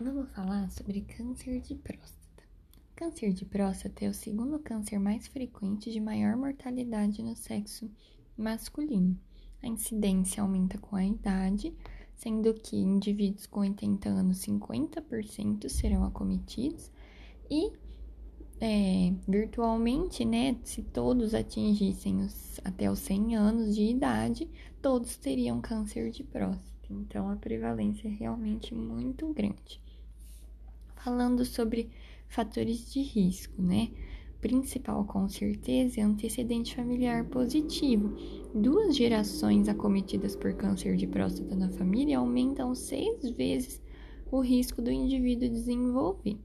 Vamos falar sobre câncer de próstata. Câncer de próstata é o segundo câncer mais frequente de maior mortalidade no sexo masculino. A incidência aumenta com a idade, sendo que indivíduos com 80 anos, 50% serão acometidos e é, virtualmente, né, se todos atingissem os, até os 100 anos de idade, todos teriam câncer de próstata. Então, a prevalência é realmente muito grande. Falando sobre fatores de risco, né? Principal, com certeza, é antecedente familiar positivo. Duas gerações acometidas por câncer de próstata na família aumentam seis vezes o risco do indivíduo desenvolver.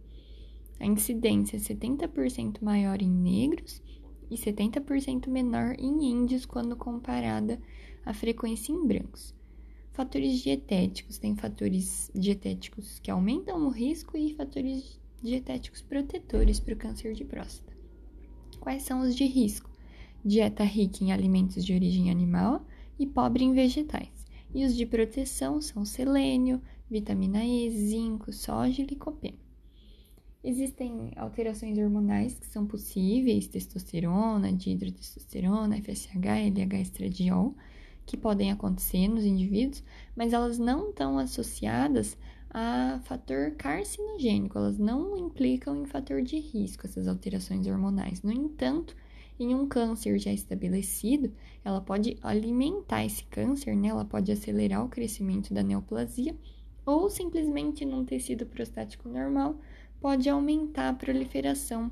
A incidência é 70% maior em negros e 70% menor em índios quando comparada à frequência em brancos. Fatores dietéticos: tem fatores dietéticos que aumentam o risco e fatores dietéticos protetores para o câncer de próstata. Quais são os de risco? Dieta rica em alimentos de origem animal e pobre em vegetais. E os de proteção são selênio, vitamina E, zinco, soja e licopeno. Existem alterações hormonais que são possíveis, testosterona, dihidrotestosterona, FSH, LH estradiol, que podem acontecer nos indivíduos, mas elas não estão associadas a fator carcinogênico, elas não implicam em fator de risco, essas alterações hormonais. No entanto, em um câncer já estabelecido, ela pode alimentar esse câncer, né? Ela pode acelerar o crescimento da neoplasia ou simplesmente num tecido prostático normal pode aumentar a proliferação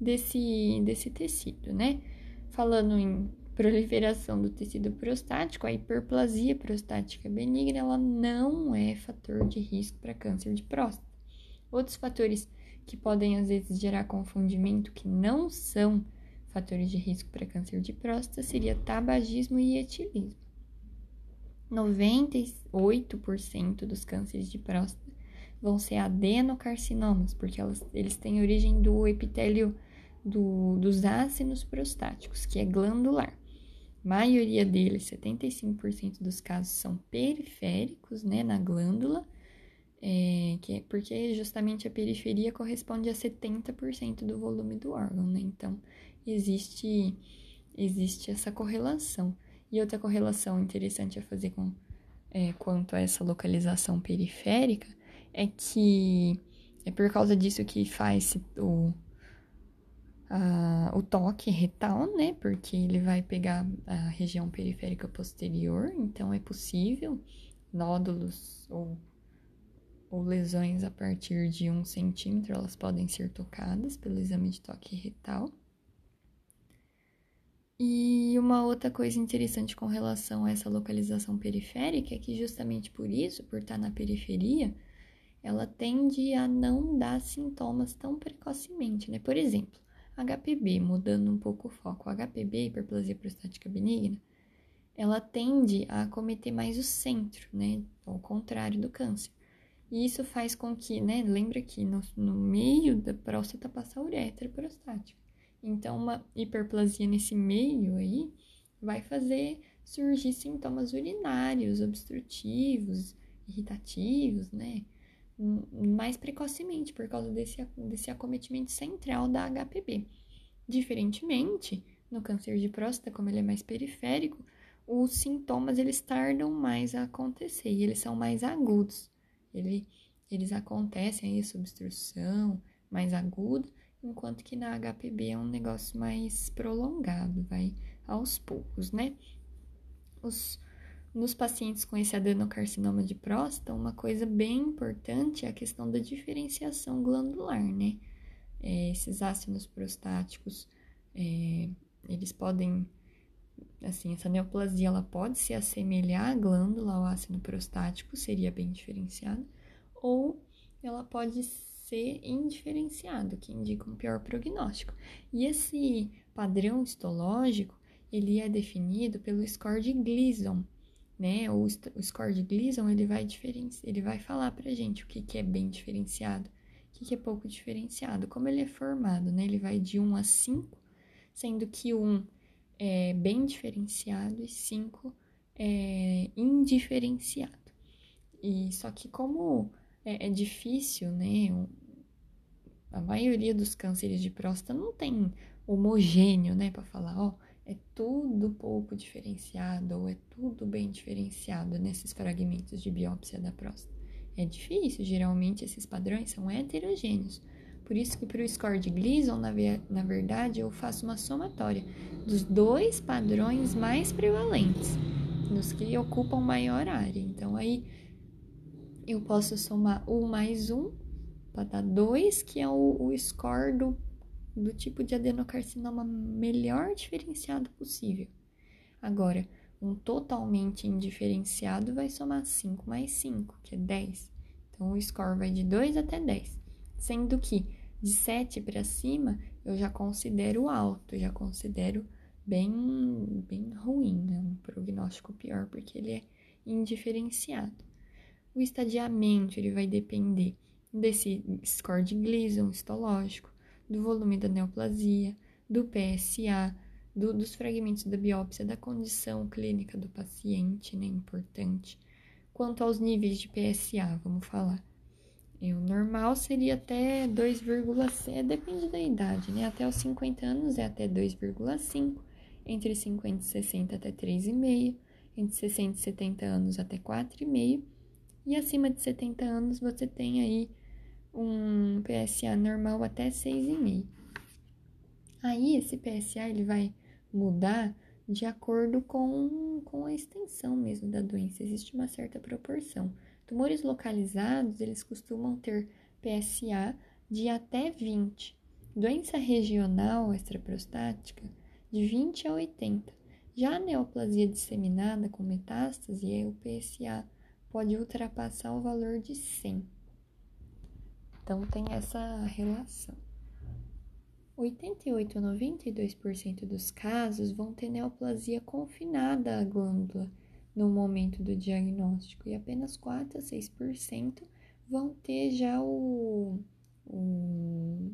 desse, desse tecido, né? Falando em proliferação do tecido prostático, a hiperplasia prostática benigna ela não é fator de risco para câncer de próstata. Outros fatores que podem às vezes gerar confundimento que não são fatores de risco para câncer de próstata seria tabagismo e etilismo. 98% dos cânceres de próstata vão ser adenocarcinomas, porque elas, eles têm origem do epitélio do, dos ácidos prostáticos, que é glandular. Maioria deles, 75% dos casos, são periféricos, né, na glândula, é, que é, porque justamente a periferia corresponde a 70% do volume do órgão, né? Então, existe, existe essa correlação. E outra correlação interessante a fazer com, é, quanto a essa localização periférica é que é por causa disso que faz o, a, o toque retal, né? Porque ele vai pegar a região periférica posterior, então é possível nódulos ou, ou lesões a partir de um centímetro, elas podem ser tocadas pelo exame de toque retal. E uma outra coisa interessante com relação a essa localização periférica é que justamente por isso, por estar na periferia, ela tende a não dar sintomas tão precocemente, né? Por exemplo, HPB, mudando um pouco o foco, HPB, hiperplasia prostática benigna, ela tende a acometer mais o centro, né? Ao contrário do câncer. E isso faz com que, né? Lembra que no, no meio da próstata passa a uretra prostática. Então, uma hiperplasia nesse meio aí vai fazer surgir sintomas urinários, obstrutivos, irritativos, né? Mais precocemente por causa desse, desse acometimento central da HPB. Diferentemente, no câncer de próstata, como ele é mais periférico, os sintomas eles tardam mais a acontecer e eles são mais agudos. Ele, eles acontecem aí, obstrução mais aguda, enquanto que na HPB é um negócio mais prolongado, vai aos poucos, né? Os, nos pacientes com esse adenocarcinoma de próstata, uma coisa bem importante é a questão da diferenciação glandular, né? É, esses ácidos prostáticos, é, eles podem, assim, essa neoplasia, ela pode se assemelhar à glândula, ao ácido prostático, seria bem diferenciado, ou ela pode ser indiferenciado, que indica um pior prognóstico. E esse padrão histológico, ele é definido pelo score de Gleason, né? O, o score de Gleason, ele vai, ele vai falar pra gente o que, que é bem diferenciado, o que, que é pouco diferenciado. Como ele é formado, né? Ele vai de 1 a 5, sendo que 1 é bem diferenciado e 5 é indiferenciado. E só que como é, é difícil, né? A maioria dos cânceres de próstata não tem homogêneo, né, para falar, ó, é tudo pouco diferenciado ou é tudo bem diferenciado nesses fragmentos de biópsia da próstata. É difícil, geralmente esses padrões são heterogêneos. Por isso que para o score de Gleason, na, na verdade, eu faço uma somatória dos dois padrões mais prevalentes, nos que ocupam maior área. Então, aí eu posso somar um mais um para dar dois, que é o, o score do, do tipo de adenocarcinoma melhor diferenciado possível. Agora, um totalmente indiferenciado vai somar 5 mais 5, que é 10. Então, o score vai de 2 até 10. Sendo que de 7 para cima eu já considero alto, já considero bem, bem ruim, né? um prognóstico pior, porque ele é indiferenciado. O estadiamento ele vai depender desse score de Gleason histológico, do volume da neoplasia, do PSA, do, dos fragmentos da biópsia, da condição clínica do paciente, né, importante. Quanto aos níveis de PSA, vamos falar. O normal seria até 2,7, depende da idade, né? Até os 50 anos é até 2,5, entre 50 e 60 até 3,5, entre 60 e 70 anos até 4,5, e acima de 70 anos você tem aí um PSA normal até 6,5. Aí esse PSA ele vai mudar de acordo com, com a extensão mesmo da doença, existe uma certa proporção. Tumores localizados, eles costumam ter PSA de até 20. Doença regional extraprostática, de 20 a 80. Já a neoplasia disseminada com metástase, o PSA pode ultrapassar o valor de 100. Então, tem essa relação. 88 a 92% dos casos vão ter neoplasia confinada à glândula no momento do diagnóstico e apenas 4 a 6% vão ter já o, o,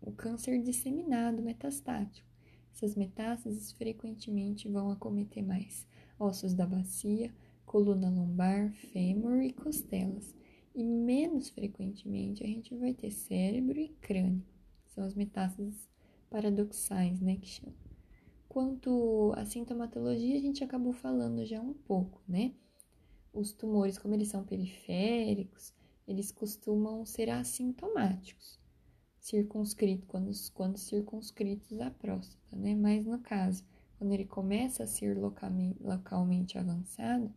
o câncer disseminado metastático. Essas metástases frequentemente vão acometer mais ossos da bacia, coluna lombar, fêmur e costelas. E menos frequentemente a gente vai ter cérebro e crânio. São as metástases paradoxais, né, que chamam. Quanto à sintomatologia, a gente acabou falando já um pouco, né? Os tumores, como eles são periféricos, eles costumam ser assintomáticos, circunscritos, quando, quando circunscritos à próstata, né? Mas no caso, quando ele começa a ser localmente, avançado,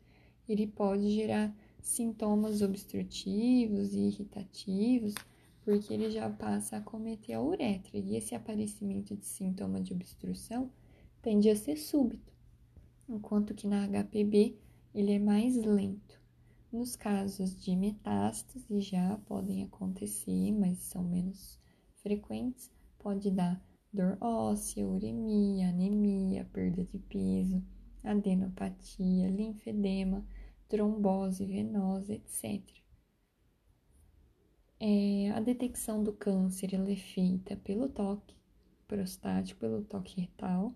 ele pode gerar sintomas obstrutivos e irritativos, porque ele já passa a cometer a uretra. E esse aparecimento de sintoma de obstrução tende a ser súbito, enquanto que na HPB ele é mais lento. Nos casos de metástase já podem acontecer, mas são menos frequentes, pode dar dor óssea, uremia, anemia, perda de peso, adenopatia, linfedema, trombose venosa, etc. É, a detecção do câncer é feita pelo toque prostático, pelo toque retal,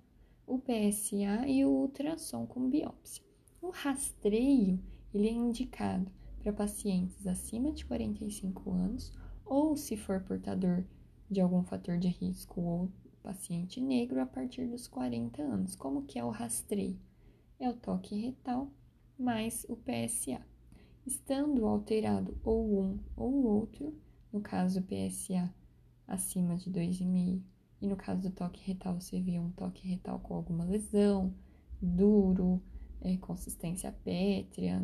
o PSA e o ultrassom com biópsia. O rastreio ele é indicado para pacientes acima de 45 anos ou se for portador de algum fator de risco ou paciente negro a partir dos 40 anos. Como que é o rastreio? É o toque retal mais o PSA. Estando alterado ou um ou outro, no caso PSA acima de 2,5 e no caso do toque retal, você vê um toque retal com alguma lesão, duro, é, consistência pétrea,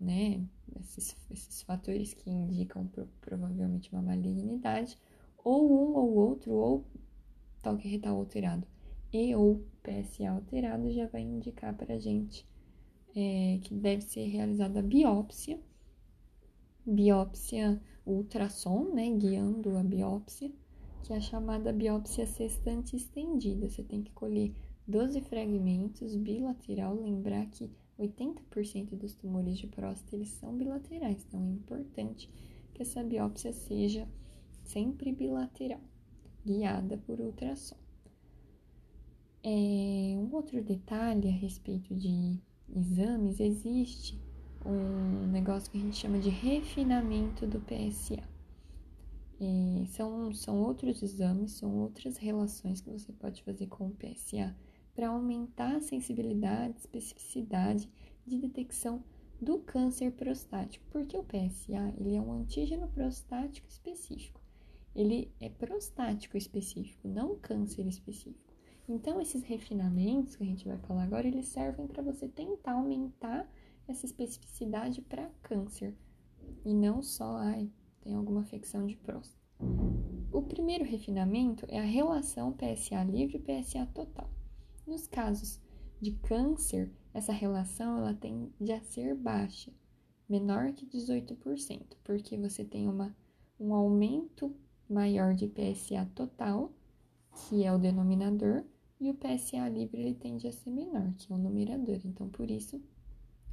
né? Esses, esses fatores que indicam pro, provavelmente uma malignidade, ou um ou outro, ou toque retal alterado e ou PSA alterado, já vai indicar para gente é, que deve ser realizada a biópsia, biópsia ultrassom, né? Guiando a biópsia que é a chamada biópsia sextante estendida. Você tem que colher 12 fragmentos bilateral, lembrar que 80% dos tumores de próstata eles são bilaterais, então é importante que essa biópsia seja sempre bilateral, guiada por ultrassom. É, um outro detalhe a respeito de exames, existe um negócio que a gente chama de refinamento do PSA. E são, são outros exames, são outras relações que você pode fazer com o PSA para aumentar a sensibilidade, especificidade de detecção do câncer prostático, porque o PSA ele é um antígeno prostático específico. Ele é prostático específico, não câncer específico. Então, esses refinamentos que a gente vai falar agora, eles servem para você tentar aumentar essa especificidade para câncer e não só, ai, tem alguma afecção de próstata. O primeiro refinamento é a relação PSA livre e PSA total. Nos casos de câncer, essa relação ela tende a ser baixa, menor que 18%, porque você tem uma, um aumento maior de PSA total, que é o denominador, e o PSA livre ele tende a ser menor, que o numerador. Então, por isso,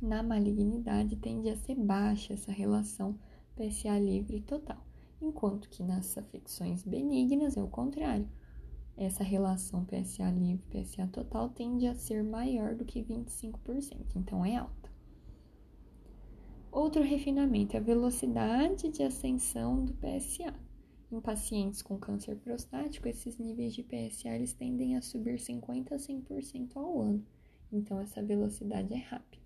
na malignidade tende a ser baixa essa relação PSA livre total, enquanto que nas afecções benignas é o contrário. Essa relação PSA livre PSA total tende a ser maior do que 25%, então é alta. Outro refinamento é a velocidade de ascensão do PSA. Em pacientes com câncer prostático, esses níveis de PSA eles tendem a subir 50 a 100% ao ano. Então, essa velocidade é rápida.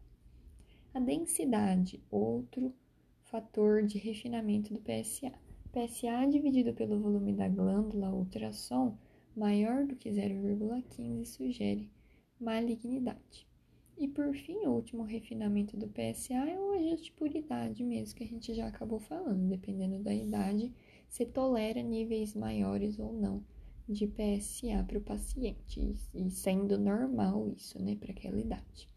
A densidade, outro fator de refinamento do PSA. PSA dividido pelo volume da glândula ultrassom maior do que 0,15 sugere malignidade. E por fim, o último refinamento do PSA é o ajuste por idade mesmo, que a gente já acabou falando, dependendo da idade se tolera níveis maiores ou não de PSA para o paciente, e sendo normal isso, né, para aquela idade.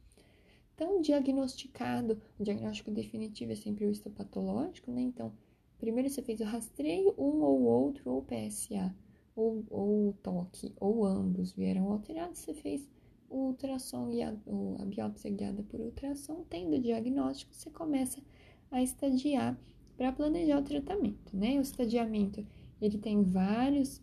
Então, diagnosticado, o diagnóstico definitivo é sempre o histopatológico, né? Então, primeiro você fez o rastreio, um ou outro, ou PSA, ou, ou toque, ou ambos vieram alterados, você fez o ultrassom a biópsia guiada por ultrassom, tendo o diagnóstico, você começa a estadiar para planejar o tratamento, né? O estadiamento, ele tem vários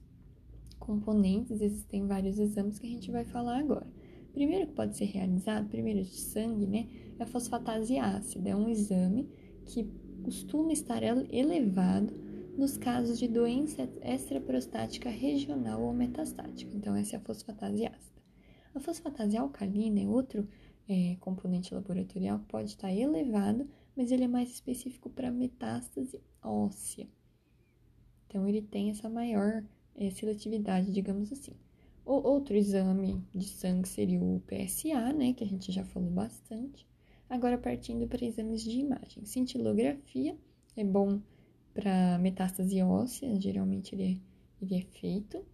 componentes, existem vários exames que a gente vai falar agora. Primeiro que pode ser realizado, primeiro de sangue, né? É a fosfatase ácida, é um exame que costuma estar elevado nos casos de doença extraprostática regional ou metastática. Então, essa é a fosfatase ácida. A fosfatase alcalina é outro é, componente laboratorial que pode estar elevado mas ele é mais específico para metástase óssea. Então, ele tem essa maior é, seletividade, digamos assim. O outro exame de sangue seria o PSA, né, que a gente já falou bastante. Agora, partindo para exames de imagem. Cintilografia é bom para metástase óssea, geralmente ele é, ele é feito.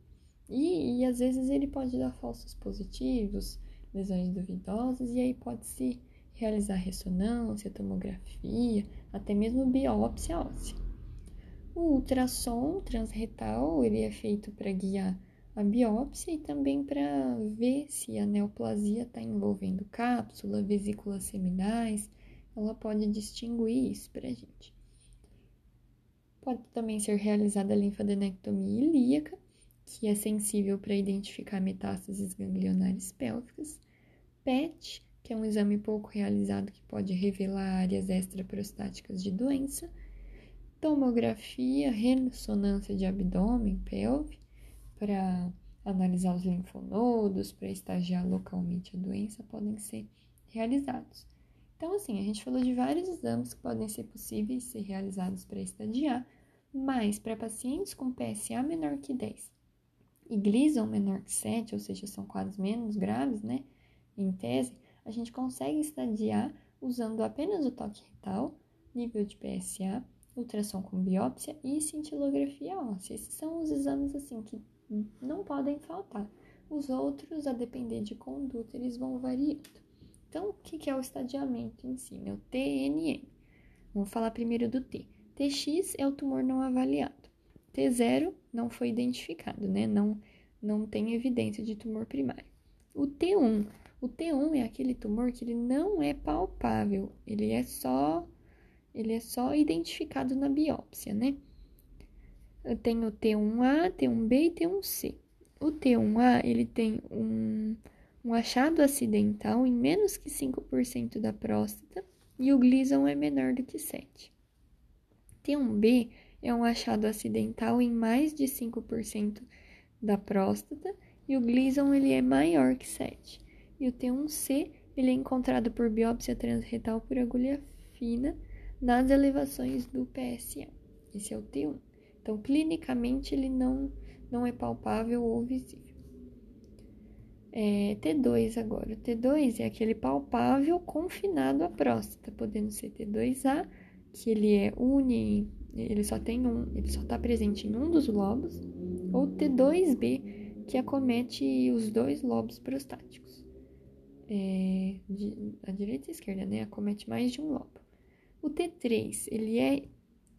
E, e às vezes ele pode dar falsos positivos, lesões duvidosas, e aí pode se realizar ressonância, tomografia, até mesmo biópsia óssea. O ultrassom transretal ele é feito para guiar a biópsia e também para ver se a neoplasia está envolvendo cápsula, vesículas seminais. Ela pode distinguir isso para a gente. Pode também ser realizada a linfadenectomia ilíaca, que é sensível para identificar metástases ganglionares pélvicas. PET que é um exame pouco realizado que pode revelar áreas extraprostáticas de doença, tomografia, ressonância de abdômen, pelve, para analisar os linfonodos, para estagiar localmente a doença, podem ser realizados. Então, assim, a gente falou de vários exames que podem ser possíveis ser realizados para estadiar, mas para pacientes com PSA menor que 10 e Gleason menor que 7, ou seja, são quadros menos graves, né, em tese, a gente consegue estadiar usando apenas o toque retal, nível de PSA, ultrassom com biópsia e cintilografia óssea. Esses são os exames assim que não podem faltar. Os outros, a depender de conduta, eles vão variando. Então, o que é o estadiamento em si? É o TNM. Vamos falar primeiro do T. TX é o tumor não avaliado. T0 não foi identificado, né? Não, não tem evidência de tumor primário. O T1 o T1 é aquele tumor que ele não é palpável, ele é só ele é só identificado na biópsia, né? Eu tenho T1A, T1B e T1C. O T1A, ele tem um, um achado acidental em menos que 5% da próstata e o Gleason é menor do que 7. T1B é um achado acidental em mais de 5% da próstata e o Gleason ele é maior que 7. E o T1C ele é encontrado por biópsia transretal por agulha fina nas elevações do PSA. Esse é o T1. Então, clinicamente, ele não, não é palpável ou visível. É, T2 agora. O T2 é aquele palpável confinado à próstata, podendo ser T2A, que ele é uni, ele só tem um, ele só está presente em um dos lobos, ou T2B, que acomete os dois lobos prostáticos. É, de, a direita e a esquerda, né? Acomete mais de um lobo. O T3, ele é,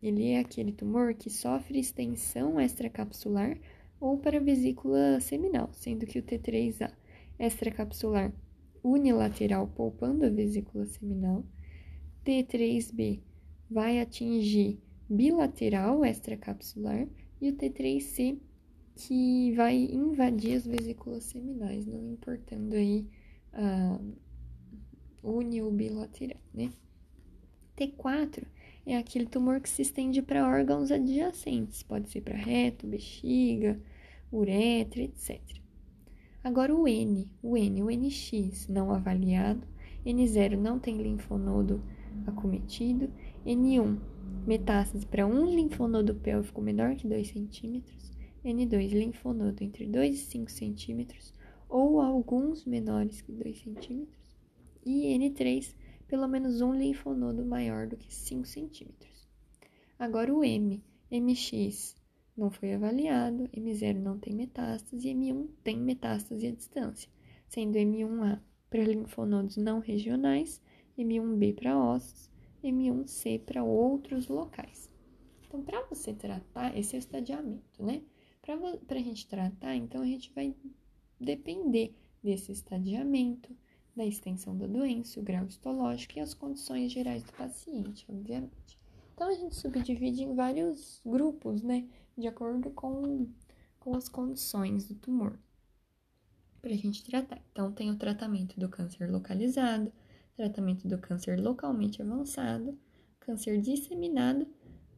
ele é aquele tumor que sofre extensão extracapsular ou para vesícula seminal, sendo que o T3A extracapsular unilateral poupando a vesícula seminal, T3B vai atingir bilateral extracapsular e o T3C que vai invadir as vesículas seminais, não importando aí a uni ou bilateral, né? T4 é aquele tumor que se estende para órgãos adjacentes, pode ser para reto, bexiga, uretra, etc. Agora o N, o N, o NX não avaliado, N0 não tem linfonodo acometido, N1 metástase para um linfonodo pélvico menor que 2 centímetros, N2 linfonodo entre 2 e 5 centímetros ou alguns menores que 2 centímetros, e N3 pelo menos um linfonodo maior do que 5 centímetros. Agora o M, MX não foi avaliado, M0 não tem metástase e M1 tem metástase à distância, sendo M1A para linfonodos não regionais, M1B para ossos, M1C para outros locais. Então, para você tratar, esse é o estadiamento, né? Para a gente tratar, então a gente vai depender desse estadiamento, da extensão da doença, o grau histológico e as condições gerais do paciente, obviamente. Então, a gente subdivide em vários grupos, né? De acordo com, com as condições do tumor, para a gente tratar. Então, tem o tratamento do câncer localizado, tratamento do câncer localmente avançado, câncer disseminado,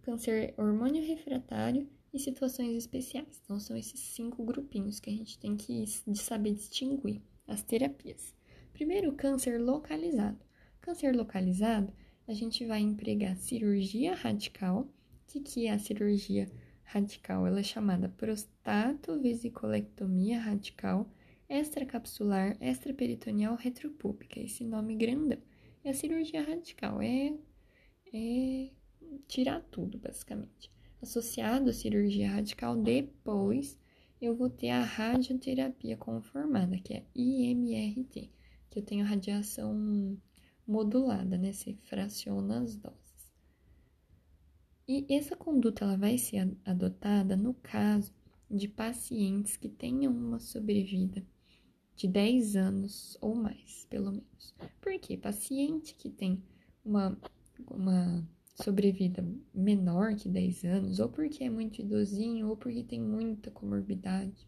câncer hormônio refratário e situações especiais. Então, são esses cinco grupinhos que a gente tem que saber distinguir as terapias. Primeiro, câncer localizado. Câncer localizado, a gente vai empregar cirurgia radical. O que, que é a cirurgia radical? Ela é chamada prostatovesicolectomia radical extracapsular extraperitoneal retropúbica. Esse nome grandão. É a cirurgia radical, é, é tirar tudo, basicamente. Associado à cirurgia radical, depois eu vou ter a radioterapia conformada, que é IMRT que eu tenho radiação modulada, né? Você fraciona as doses. E essa conduta ela vai ser adotada no caso de pacientes que tenham uma sobrevida de 10 anos ou mais, pelo menos. Por quê? Paciente que tem uma, uma sobrevida menor que 10 anos, ou porque é muito idosinho, ou porque tem muita comorbidade,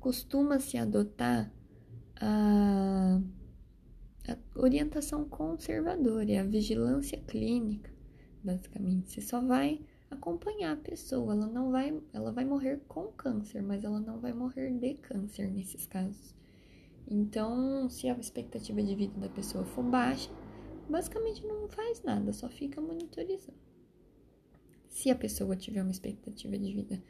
costuma-se adotar a, a orientação conservadora, a vigilância clínica, basicamente. Você só vai acompanhar a pessoa, ela não vai, ela vai morrer com câncer, mas ela não vai morrer de câncer nesses casos. Então, se a expectativa de vida da pessoa for baixa, basicamente não faz nada, só fica monitorizando. Se a pessoa tiver uma expectativa de vida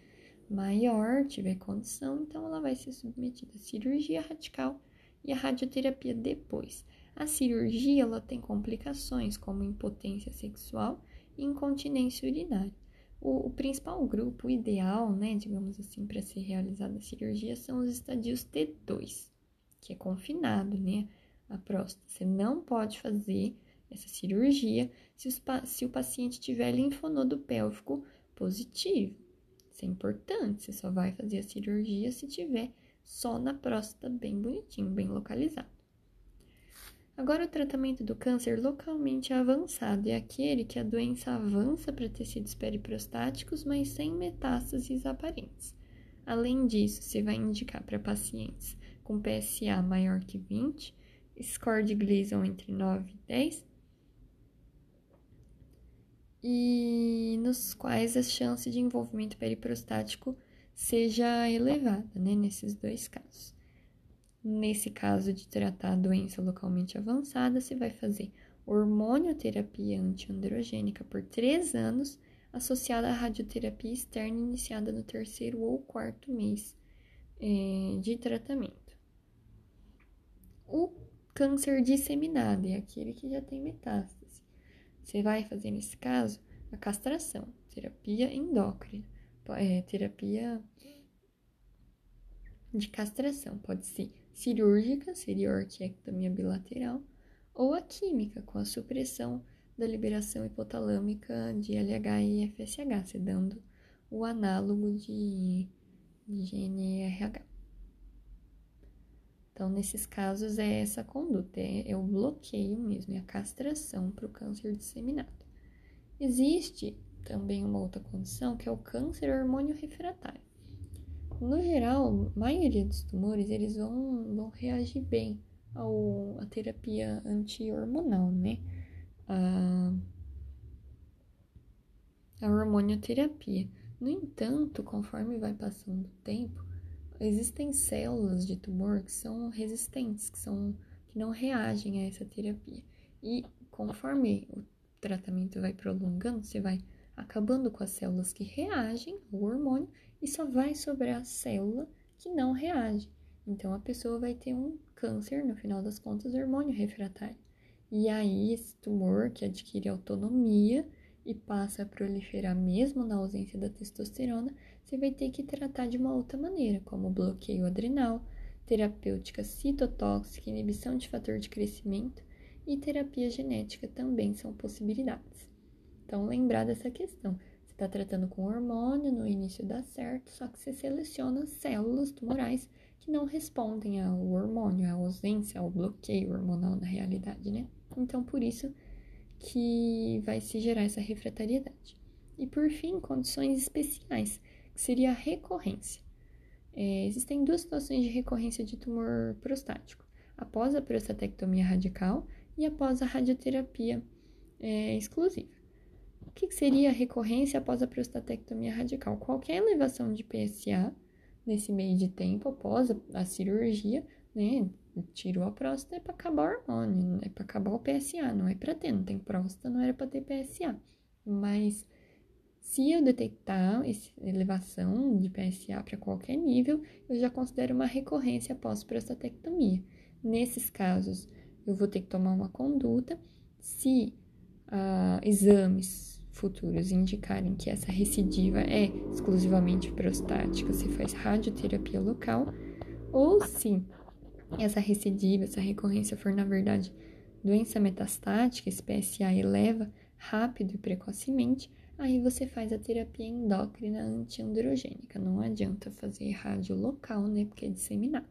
maior, tiver condição, então ela vai ser submetida a cirurgia radical e a radioterapia depois. A cirurgia ela tem complicações como impotência sexual e incontinência urinária. O, o principal grupo ideal, né, digamos assim, para ser realizada a cirurgia são os estadios T2, que é confinado, né, a próstata. Você não pode fazer essa cirurgia se, os, se o paciente tiver linfonodo pélvico positivo. Isso é importante, você só vai fazer a cirurgia se tiver só na próstata, bem bonitinho, bem localizado. Agora, o tratamento do câncer localmente avançado é aquele que a doença avança para tecidos periprostáticos, mas sem metástases aparentes. Além disso, você vai indicar para pacientes com PSA maior que 20, score de Gleason entre 9 e 10, e nos quais a chance de envolvimento periprostático seja elevada, né, nesses dois casos. Nesse caso de tratar a doença localmente avançada, você vai fazer hormonioterapia antiandrogênica por três anos, associada à radioterapia externa iniciada no terceiro ou quarto mês é, de tratamento. O câncer disseminado é aquele que já tem metástase. Você vai fazer, nesse caso, a castração, terapia endócrina, é, terapia de castração, pode ser cirúrgica, seria a orquiectomia bilateral, ou a química, com a supressão da liberação hipotalâmica de LH e FSH, se dando o análogo de GNRH. Então, nesses casos, é essa conduta, é, é o bloqueio mesmo, é a castração para o câncer disseminado. Existe também uma outra condição que é o câncer hormônio refratário. No geral, a maioria dos tumores eles vão, vão reagir bem ao, à terapia anti-hormonal, né? A, a hormonioterapia. No entanto, conforme vai passando o tempo, existem células de tumor que são resistentes, que, são, que não reagem a essa terapia. E conforme o tratamento vai prolongando, você vai acabando com as células que reagem ao hormônio e só vai sobrar a célula que não reage. Então a pessoa vai ter um câncer, no final das contas, hormônio refratário. E aí esse tumor que adquire autonomia e passa a proliferar mesmo na ausência da testosterona, você vai ter que tratar de uma outra maneira, como bloqueio adrenal, terapêutica citotóxica, inibição de fator de crescimento e terapia genética também são possibilidades. Então, lembrar dessa questão. Você está tratando com hormônio, no início dá certo, só que você seleciona células tumorais que não respondem ao hormônio, à ausência, ao bloqueio hormonal na realidade, né? Então, por isso que vai se gerar essa refratariedade. E por fim, condições especiais, seria a recorrência. É, existem duas situações de recorrência de tumor prostático: após a prostatectomia radical e após a radioterapia é, exclusiva. O que seria a recorrência após a prostatectomia radical? Qualquer elevação de PSA nesse meio de tempo após a, a cirurgia, né? Tirou a próstata é para acabar o hormônio, é para acabar o PSA, não é para ter, não tem próstata, não era para ter PSA. Mas se eu detectar essa elevação de PSA para qualquer nível, eu já considero uma recorrência após prostatectomia. Nesses casos, eu vou ter que tomar uma conduta. Se uh, exames futuros indicarem que essa recidiva é exclusivamente prostática, se faz radioterapia local, ou se essa recidiva, essa recorrência for, na verdade, doença metastática, esse PSA eleva rápido e precocemente, aí você faz a terapia endócrina antiandrogênica. Não adianta fazer rádio local, né, porque é disseminado.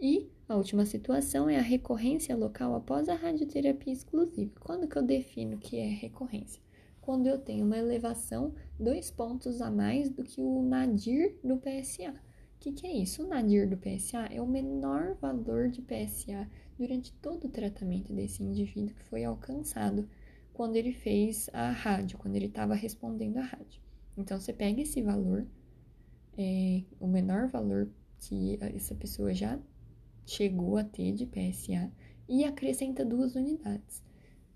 E a última situação é a recorrência local após a radioterapia exclusiva. Quando que eu defino que é recorrência? quando eu tenho uma elevação dois pontos a mais do que o nadir do PSA. O que, que é isso? O nadir do PSA é o menor valor de PSA durante todo o tratamento desse indivíduo que foi alcançado quando ele fez a rádio, quando ele estava respondendo à rádio. Então, você pega esse valor, é, o menor valor que essa pessoa já chegou a ter de PSA e acrescenta duas unidades.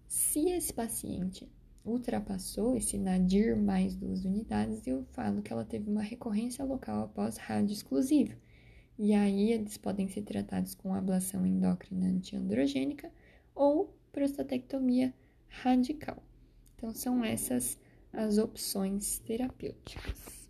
Se esse paciente ultrapassou esse nadir mais duas unidades, eu falo que ela teve uma recorrência local após rádio exclusiva. E aí eles podem ser tratados com ablação endócrina antiandrogênica ou prostatectomia radical. Então são essas as opções terapêuticas.